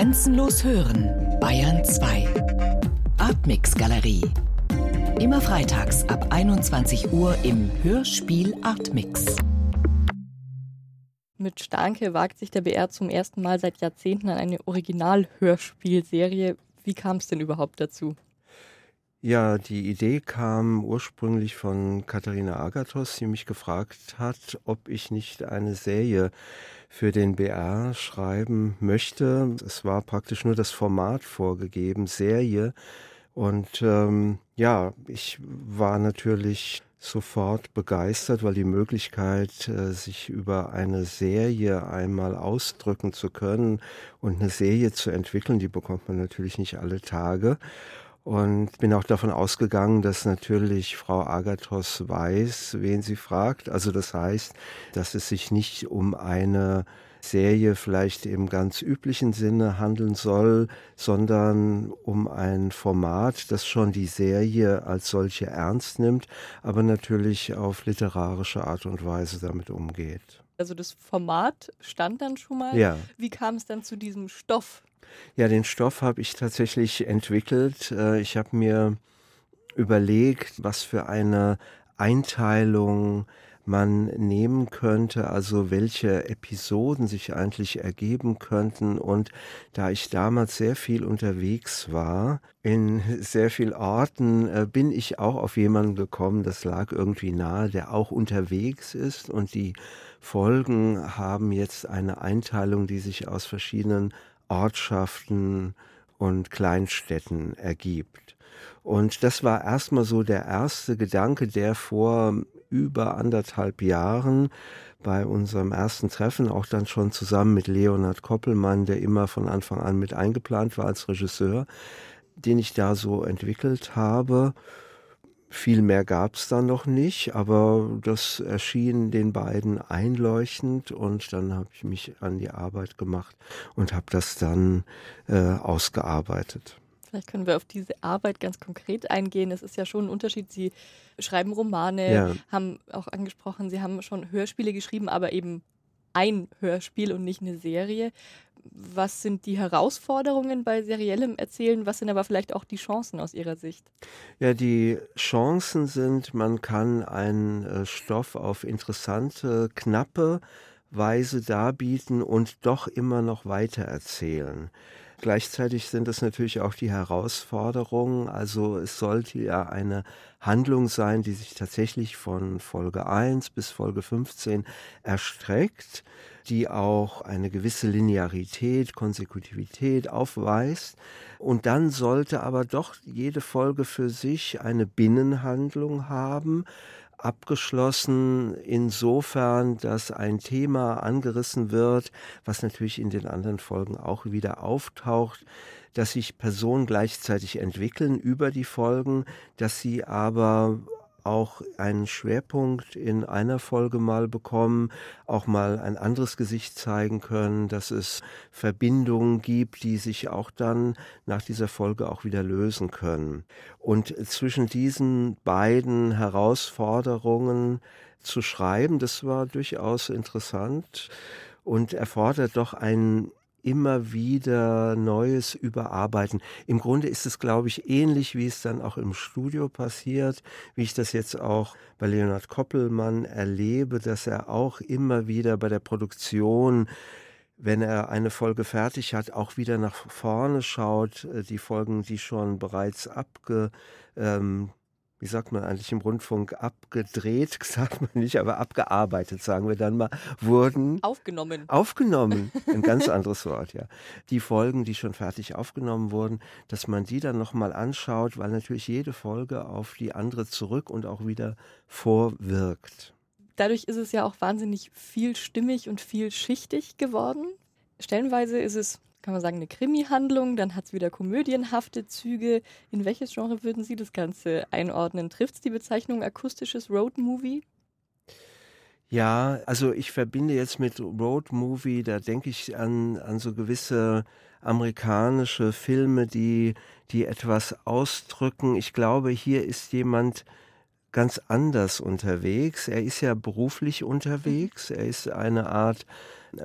Grenzenlos hören, Bayern 2. Artmix Galerie. Immer freitags ab 21 Uhr im Hörspiel Artmix. Mit Starke wagt sich der BR zum ersten Mal seit Jahrzehnten an eine Original-Hörspielserie. Wie kam es denn überhaupt dazu? Ja, die Idee kam ursprünglich von Katharina Agathos, die mich gefragt hat, ob ich nicht eine Serie für den BR schreiben möchte. Es war praktisch nur das Format vorgegeben, Serie. Und ähm, ja, ich war natürlich sofort begeistert, weil die Möglichkeit, äh, sich über eine Serie einmal ausdrücken zu können und eine Serie zu entwickeln, die bekommt man natürlich nicht alle Tage. Und bin auch davon ausgegangen, dass natürlich Frau Agathos weiß, wen sie fragt. Also das heißt, dass es sich nicht um eine Serie vielleicht im ganz üblichen Sinne handeln soll, sondern um ein Format, das schon die Serie als solche ernst nimmt, aber natürlich auf literarische Art und Weise damit umgeht. Also das Format stand dann schon mal. Ja. Wie kam es dann zu diesem Stoff? Ja, den Stoff habe ich tatsächlich entwickelt. Äh, ich habe mir überlegt, was für eine Einteilung man nehmen könnte, also welche Episoden sich eigentlich ergeben könnten. Und da ich damals sehr viel unterwegs war, in sehr vielen Orten, äh, bin ich auch auf jemanden gekommen, das lag irgendwie nahe, der auch unterwegs ist. Und die Folgen haben jetzt eine Einteilung, die sich aus verschiedenen Ortschaften und Kleinstädten ergibt. Und das war erstmal so der erste Gedanke, der vor über anderthalb Jahren bei unserem ersten Treffen, auch dann schon zusammen mit Leonhard Koppelmann, der immer von Anfang an mit eingeplant war als Regisseur, den ich da so entwickelt habe. Viel mehr gab es dann noch nicht, aber das erschien den beiden einleuchtend und dann habe ich mich an die Arbeit gemacht und habe das dann äh, ausgearbeitet. Vielleicht können wir auf diese Arbeit ganz konkret eingehen. Es ist ja schon ein Unterschied. Sie schreiben Romane, Ja. haben auch angesprochen, Sie haben schon Hörspiele geschrieben, aber eben ein Hörspiel und nicht eine Serie. Was sind die Herausforderungen bei seriellem Erzählen? Was sind aber vielleicht auch die Chancen aus Ihrer Sicht? Ja, die Chancen sind, man kann einen äh, Stoff auf interessante, knappe Weise darbieten und doch immer noch weiter erzählen. Gleichzeitig sind es natürlich auch die Herausforderungen. Also es sollte ja eine Handlung sein, die sich tatsächlich von Folge 1 bis Folge 15 erstreckt, die auch eine gewisse Linearität, Konsekutivität aufweist. Und dann sollte aber doch jede Folge für sich eine Binnenhandlung haben, abgeschlossen insofern, dass ein Thema angerissen wird, was natürlich in den anderen Folgen auch wieder auftaucht, dass sich Personen gleichzeitig entwickeln über die Folgen, dass sie aber auch einen Schwerpunkt in einer Folge mal bekommen, auch mal ein anderes Gesicht zeigen können, dass es Verbindungen gibt, die sich auch dann nach dieser Folge auch wieder lösen können. Und zwischen diesen beiden Herausforderungen zu schreiben, das war durchaus interessant und erfordert doch einen immer wieder Neues überarbeiten. Im Grunde ist es, glaube ich, ähnlich, wie es dann auch im Studio passiert, wie ich das jetzt auch bei Leonhard Koppelmann erlebe, dass er auch immer wieder bei der Produktion wenn er eine Folge fertig hat, auch wieder nach vorne schaut, äh, die Folgen, die schon bereits abge, ähm, wie sagt man eigentlich im Rundfunk, abgedreht, sagt man nicht, aber abgearbeitet, sagen wir dann mal, wurden Aufgenommen. aufgenommen. Ein ganz anderes Wort, ja. Die Folgen, die schon fertig aufgenommen wurden, dass man die dann nochmal anschaut, weil natürlich jede Folge auf die andere zurück und auch wieder vorwirkt. Dadurch ist es ja auch wahnsinnig vielstimmig und vielschichtig geworden. Stellenweise ist es, kann man sagen, eine Krimi-Handlung, dann hat es wieder komödienhafte Züge. In welches Genre würden Sie das Ganze einordnen? Trifft es die Bezeichnung akustisches Roadmovie? Ja, also ich verbinde jetzt mit Road Movie, da denke ich an, an so gewisse amerikanische Filme, die, die etwas ausdrücken. Ich glaube, hier ist jemand ganz anders unterwegs. Er ist ja beruflich unterwegs. Er ist eine Art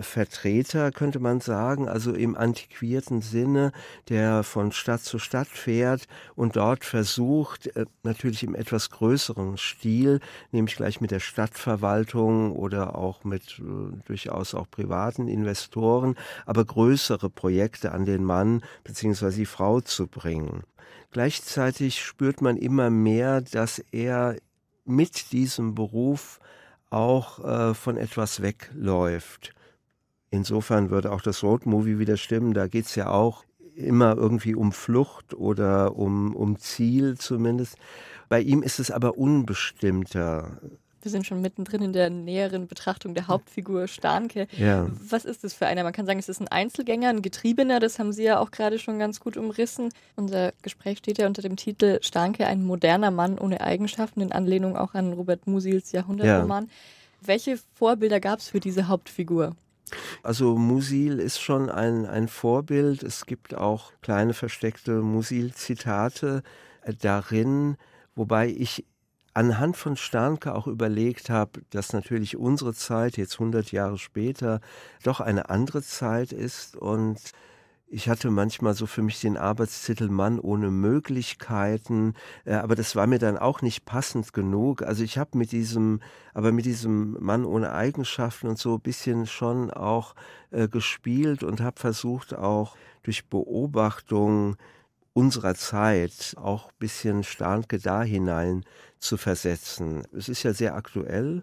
Vertreter, könnte man sagen, also im antiquierten Sinne, der von Stadt zu Stadt fährt und dort versucht, äh, natürlich im etwas größeren Stil, nämlich gleich mit der Stadtverwaltung oder auch mit äh, durchaus auch privaten Investoren, aber größere Projekte an den Mann bzw. die Frau zu bringen. Gleichzeitig spürt man immer mehr, dass er mit diesem Beruf auch äh, von etwas wegläuft. Insofern würde auch das Roadmovie wieder stimmen. Da geht es ja auch immer irgendwie um Flucht oder um, um Ziel zumindest. Bei ihm ist es aber unbestimmter. Wir sind schon mittendrin in der näheren Betrachtung der Hauptfigur Starnke. Ja. Was ist das für einer? Man kann sagen, es ist ein Einzelgänger, ein Getriebener, das haben Sie ja auch gerade schon ganz gut umrissen. Unser Gespräch steht ja unter dem Titel Starnke, ein moderner Mann ohne Eigenschaften, in Anlehnung auch an Robert Musils Jahrhundertroman. Ja. Welche Vorbilder gab es für diese Hauptfigur? Also Musil ist schon ein, ein Vorbild. Es gibt auch kleine versteckte Musil-Zitate darin, wobei ich anhand von Sternke auch überlegt habe, dass natürlich unsere Zeit jetzt 100 Jahre später doch eine andere Zeit ist und ich hatte manchmal so für mich den Arbeitstitel Mann ohne Möglichkeiten, äh, aber das war mir dann auch nicht passend genug. Also ich habe mit diesem, aber mit diesem Mann ohne Eigenschaften und so ein bisschen schon auch äh, gespielt und habe versucht auch durch Beobachtung unserer Zeit auch ein bisschen Starnke da hinein zu versetzen. Es ist ja sehr aktuell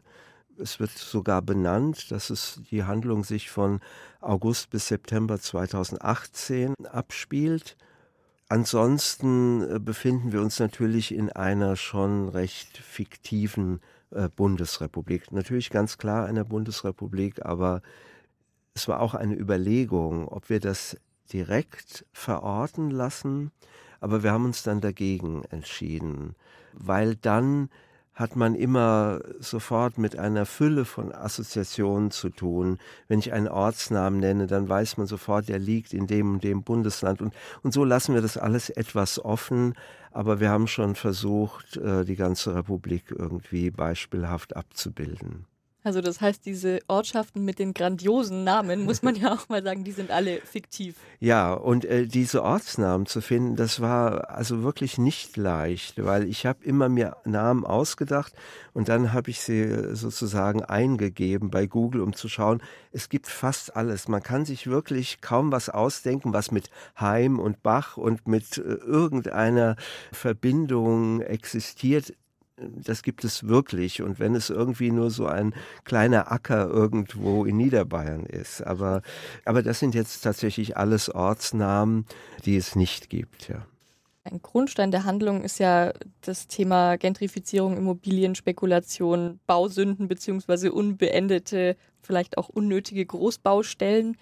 es wird sogar benannt, dass es die Handlung sich von August bis September 2018 abspielt. Ansonsten äh, befinden wir uns natürlich in einer schon recht fiktiven äh, Bundesrepublik. Natürlich ganz klar einer Bundesrepublik, aber es war auch eine Überlegung, ob wir das direkt verorten lassen, aber wir haben uns dann dagegen entschieden, weil dann hat man immer sofort mit einer Fülle von Assoziationen zu tun. Wenn ich einen Ortsnamen nenne, dann weiß man sofort, der liegt in dem und dem Bundesland. Und, und so lassen wir das alles etwas offen. Aber wir haben schon versucht, äh, die ganze Republik irgendwie beispielhaft abzubilden. Also das heißt, diese Ortschaften mit den grandiosen Namen, muss man ja auch mal sagen, die sind alle fiktiv. Ja, und äh, diese Ortsnamen zu finden, das war also wirklich nicht leicht, weil ich habe immer mir Namen ausgedacht und dann habe ich sie äh, sozusagen eingegeben bei Google, um zu schauen, es gibt fast alles. Man kann sich wirklich kaum was ausdenken, was mit Heim und Bach und mit äh, irgendeiner Verbindung existiert das gibt es wirklich. Und wenn es irgendwie nur so ein kleiner Acker irgendwo in Niederbayern ist. Aber, aber das sind jetzt tatsächlich alles Ortsnamen, die es nicht gibt, ja. Ein Grundstein der Handlung ist ja das Thema Gentrifizierung, Immobilienspekulation, Bausünden beziehungsweise unbeendete, vielleicht auch unnötige Großbaustellen.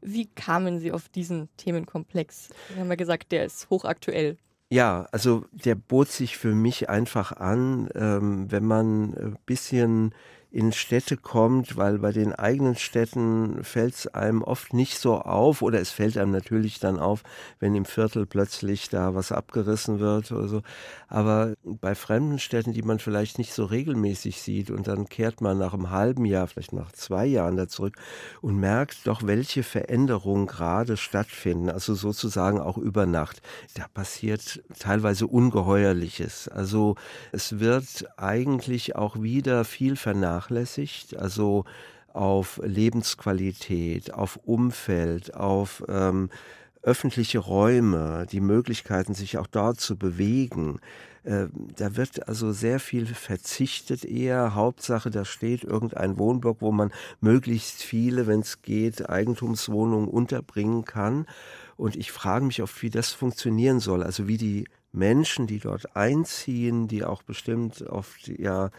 Wie kamen Sie auf diesen Themenkomplex? Wir haben ja gesagt, der ist hochaktuell. Ja, also der bot sich für mich einfach an, ähm, wenn man ein bisschen in Städte kommt, weil bei den eigenen Städten fällt es einem oft nicht so auf oder es fällt einem natürlich dann auf, wenn im Viertel plötzlich da was abgerissen wird oder so. Aber bei fremden Städten, die man vielleicht nicht so regelmäßig sieht und dann kehrt man nach einem halben Jahr, vielleicht nach zwei Jahren da zurück und merkt doch, welche Veränderungen gerade stattfinden, also sozusagen auch über Nacht. Da passiert teilweise Ungeheuerliches. Also es wird eigentlich auch wieder viel vernachlässigt vernachlässigt, also auf Lebensqualität, auf Umfeld, auf ähm, öffentliche Räume, die Möglichkeiten, sich auch dort zu bewegen. Äh, da wird also sehr viel verzichtet eher. Hauptsache, da steht irgendein Wohnblock, wo man möglichst viele, wenn es geht, Eigentumswohnungen unterbringen kann. Und ich frage mich oft, wie das funktionieren soll. Also wie die Menschen, die dort einziehen, die auch bestimmt oft ja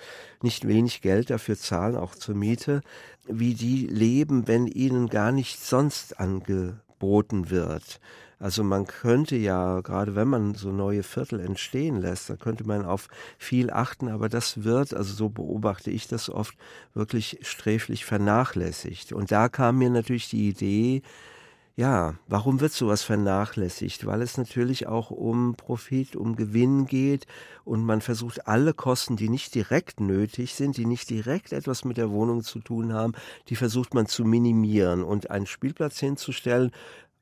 nicht wenig Geld dafür zahlen, auch zur Miete, wie die leben, wenn ihnen gar nichts sonst angeboten wird. Also man könnte ja, gerade wenn man so neue Viertel entstehen lässt, da könnte man auf viel achten, aber das wird, also so beobachte ich das oft, wirklich sträflich vernachlässigt. Und da kam mir natürlich die Idee, ja, warum wird sowas vernachlässigt? Weil es natürlich auch um Profit, um Gewinn geht und man versucht alle Kosten, die nicht direkt nötig sind, die nicht direkt etwas mit der Wohnung zu tun haben, die versucht man zu minimieren und einen Spielplatz hinzustellen,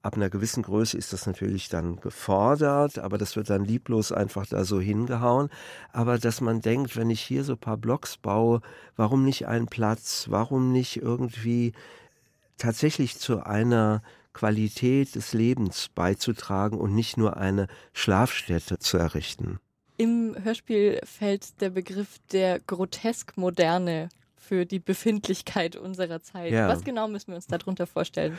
Ab einer gewissen Größe ist das natürlich dann gefordert, aber das wird dann lieblos einfach da so hingehauen. Aber dass man denkt, wenn ich hier so ein paar Blocks baue, warum nicht einen Platz? Warum nicht irgendwie tatsächlich zu einer Qualität des Lebens beizutragen und nicht nur eine Schlafstätte zu errichten? Im Hörspiel fällt der Begriff der Grotesk-Moderne für die Befindlichkeit unserer Zeit. Ja. Was genau müssen wir uns darunter vorstellen?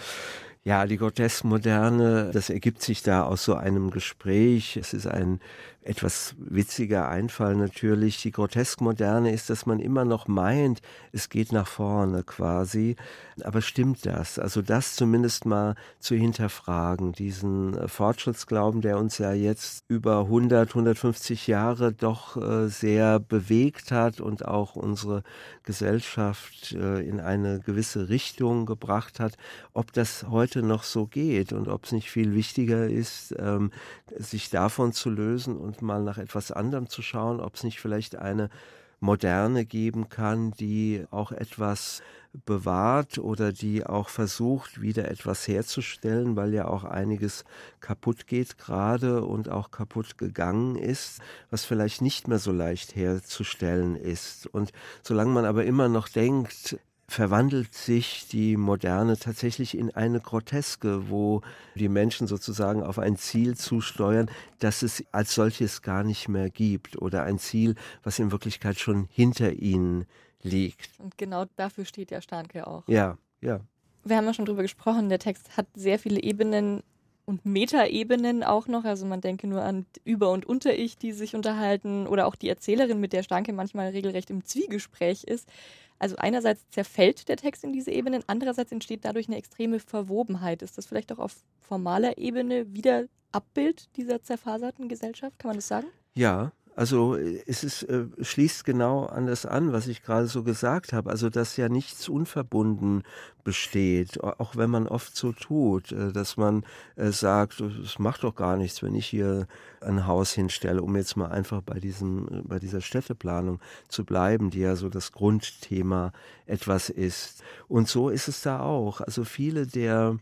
Ja, die Grotesk-Moderne, das ergibt sich da aus so einem Gespräch. Es ist ein etwas witziger Einfall natürlich. Die Grotesk-Moderne ist, dass man immer noch meint, es geht nach vorne quasi. Aber stimmt das? Also das zumindest mal zu hinterfragen, diesen Fortschrittsglauben, der uns ja jetzt über 100, 150 Jahre doch äh, sehr bewegt hat und auch unsere Gesellschaft äh, in eine gewisse Richtung gebracht hat, ob das heute noch so geht und ob es nicht viel wichtiger ist, ähm, sich davon zu lösen und mal nach etwas anderem zu schauen, ob es nicht vielleicht eine Moderne geben kann, die auch etwas bewahrt oder die auch versucht, wieder etwas herzustellen, weil ja auch einiges kaputt geht gerade und auch kaputt gegangen ist, was vielleicht nicht mehr so leicht herzustellen ist. Und solange man aber immer noch denkt, verwandelt sich die Moderne tatsächlich in eine Groteske, wo die Menschen sozusagen auf ein Ziel zusteuern, das es als solches gar nicht mehr gibt oder ein Ziel, was in Wirklichkeit schon hinter ihnen liegt. Und genau dafür steht ja Starnke auch. Ja, ja. Wir haben ja schon drüber gesprochen, der Text hat sehr viele Ebenen und Metaebenen auch noch. Also man denke nur an Über- und Unter-Ich, die sich unterhalten oder auch die Erzählerin, mit der Starke manchmal regelrecht im Zwiegespräch ist. Also einerseits zerfällt der Text in diese Ebenen, andererseits entsteht dadurch eine extreme Verwobenheit. Ist das vielleicht auch auf formaler Ebene wieder Abbild dieser zerfaserten Gesellschaft? Kann man das sagen? Ja, also es ist, äh, schließt genau an das an, was ich gerade so gesagt habe. Also dass ja nichts unverbunden besteht, auch wenn man oft so tut, äh, dass man äh, sagt, es macht doch gar nichts, wenn ich hier ein Haus hinstelle, um jetzt mal einfach bei diesem, bei dieser Städteplanung zu bleiben, die ja so das Grundthema etwas ist. Und so ist es da auch. Also viele der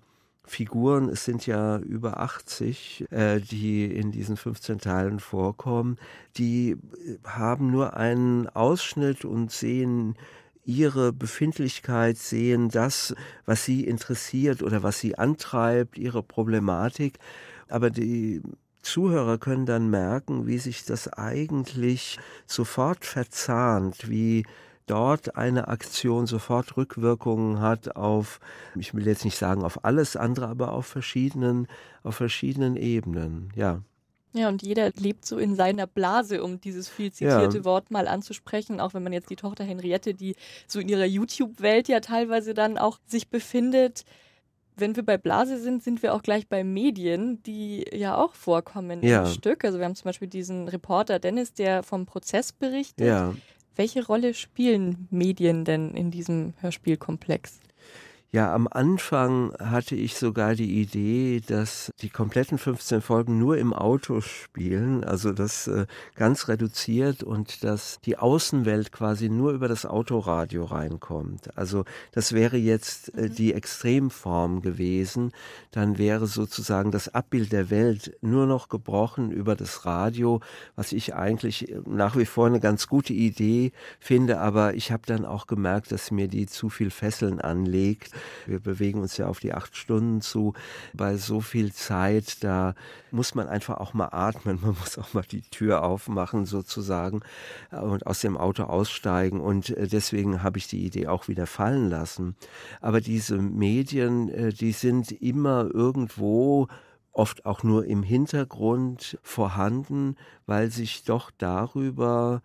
Figuren, es sind ja über 80, äh, die in diesen 15 Teilen vorkommen, die äh, haben nur einen Ausschnitt und sehen ihre Befindlichkeit, sehen das, was sie interessiert oder was sie antreibt, ihre Problematik. Aber die Zuhörer können dann merken, wie sich das eigentlich sofort verzahnt, wie dort eine Aktion sofort Rückwirkungen hat auf, ich will jetzt nicht sagen auf alles andere, aber auf verschiedenen, auf verschiedenen Ebenen, ja. Ja, und jeder lebt so in seiner Blase, um dieses viel zitierte ja. Wort mal anzusprechen, auch wenn man jetzt die Tochter Henriette, die so in ihrer YouTube-Welt ja teilweise dann auch sich befindet, wenn wir bei Blase sind, sind wir auch gleich bei Medien, die ja auch vorkommen ja. im Stück. Also wir haben zum Beispiel diesen Reporter Dennis, der vom Prozess berichtet. Ja. Welche Rolle spielen Medien denn in diesem Hörspielkomplex? Ja, am Anfang hatte ich sogar die Idee, dass die kompletten 15 Folgen nur im Auto spielen, also das äh, ganz reduziert und dass die Außenwelt quasi nur über das Autoradio reinkommt. Also das wäre jetzt äh, mhm. die Extremform gewesen. Dann wäre sozusagen das Abbild der Welt nur noch gebrochen über das Radio, was ich eigentlich äh, nach wie vor eine ganz gute Idee finde, aber ich habe dann auch gemerkt, dass mir die zu viel Fesseln anlegt wir bewegen uns ja auf die acht Stunden zu. Bei so viel Zeit, da muss man einfach auch mal atmen. Man muss auch mal die Tür aufmachen sozusagen und aus dem Auto aussteigen. Und äh, deswegen habe ich die Idee auch wieder fallen lassen. Aber diese Medien, äh, die sind immer irgendwo oft auch nur im Hintergrund vorhanden, weil sich doch darüber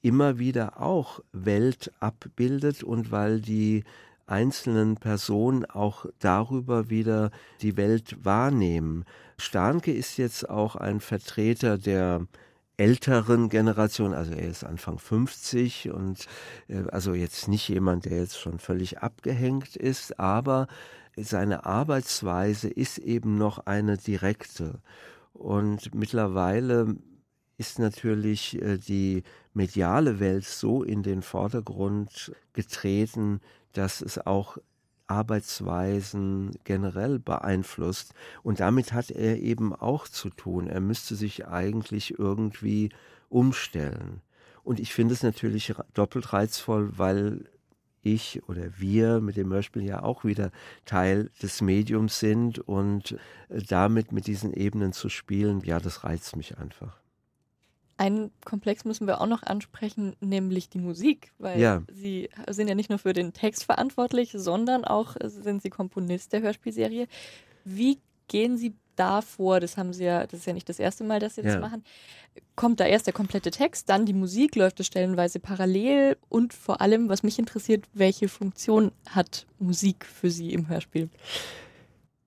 immer wieder auch Welt abbildet und weil die einzelnen Personen auch darüber wieder die Welt wahrnehmen. Starnke ist jetzt auch ein Vertreter der älteren Generation, also er ist Anfang 50 und äh, also jetzt nicht jemand, der jetzt schon völlig abgehängt ist, aber seine Arbeitsweise ist eben noch eine direkte. Und mittlerweile ist natürlich äh, die mediale Welt so in den Vordergrund getreten, dass es auch Arbeitsweisen generell beeinflusst. Und damit hat er eben auch zu tun. Er müsste sich eigentlich irgendwie umstellen. Und ich finde es natürlich doppelt reizvoll, weil ich oder wir mit dem Hörspiel ja auch wieder Teil des Mediums sind und äh, damit mit diesen Ebenen zu spielen, ja, das reizt mich einfach. Einen Komplex müssen wir auch noch ansprechen, nämlich die Musik, weil ja. Sie sind ja nicht nur für den Text verantwortlich, sondern auch sind Sie Komponist der Hörspielserie. Wie gehen Sie da vor? Das haben Sie ja, das ist ja nicht das erste Mal, dass Sie das machen. Kommt da erst der komplette Text, dann die Musik, läuft es stellenweise parallel und vor allem, was mich interessiert, welche Funktion hat Musik für Sie im Hörspiel?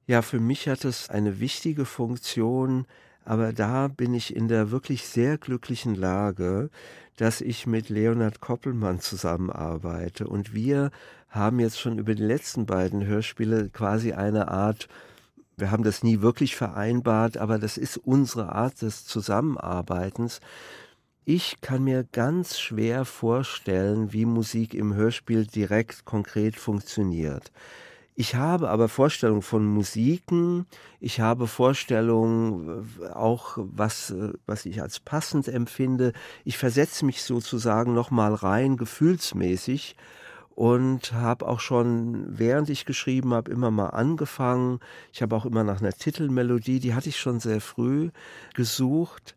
Ja, für mich hat es eine wichtige Funktion, aber da bin ich in der wirklich sehr glücklichen Lage, dass ich mit Leonhard Koppelmann zusammenarbeite. Und wir haben jetzt schon über die letzten beiden Hörspiele quasi eine Art, wir haben das nie wirklich vereinbart, aber das ist unsere Art des Zusammenarbeitens. Ich kann mir ganz schwer vorstellen, wie Musik im Hörspiel direkt konkret funktioniert. Ich habe aber Vorstellungen von Musiken, ich habe Vorstellungen äh, auch, was, äh, was ich als passend empfinde. Ich versetze mich sozusagen nochmal rein, gefühlsmäßig und habe auch schon, während ich geschrieben habe, immer mal angefangen. Ich habe auch immer nach einer Titelmelodie, die hatte ich schon sehr früh gesucht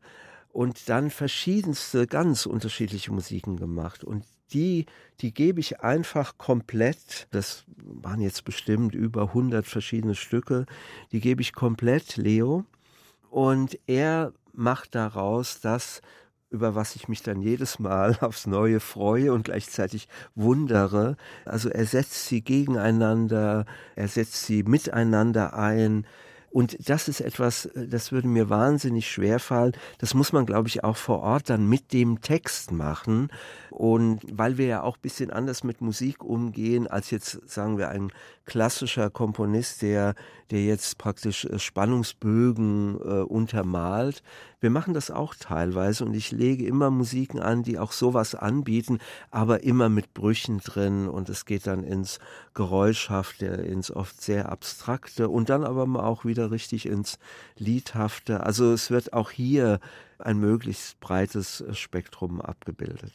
und dann verschiedenste, ganz unterschiedliche Musiken gemacht. Und die, die gebe ich einfach komplett, das waren jetzt bestimmt über 100 verschiedene Stücke, die gebe ich komplett Leo. Und er macht daraus das, über was ich mich dann jedes Mal aufs Neue freue und gleichzeitig wundere. Also er setzt sie gegeneinander, er setzt sie miteinander ein, und das ist etwas, äh, das würde mir wahnsinnig schwer fallen. Das muss man, glaube ich, auch vor Ort dann mit dem Text machen. Und weil wir ja auch ein bisschen anders mit Musik umgehen, als jetzt, sagen wir, ein klassischer Komponist, der, der jetzt praktisch äh, Spannungsbögen äh, untermalt. Wir machen das auch teilweise und ich lege immer Musiken an, die auch sowas anbieten, aber immer mit Brüchen drin und es geht dann ins Geräuschhafte, ins oft sehr Abstrakte und dann aber auch wieder richtig ins Liedhafte. Also es wird auch hier ein möglichst breites Spektrum abgebildet.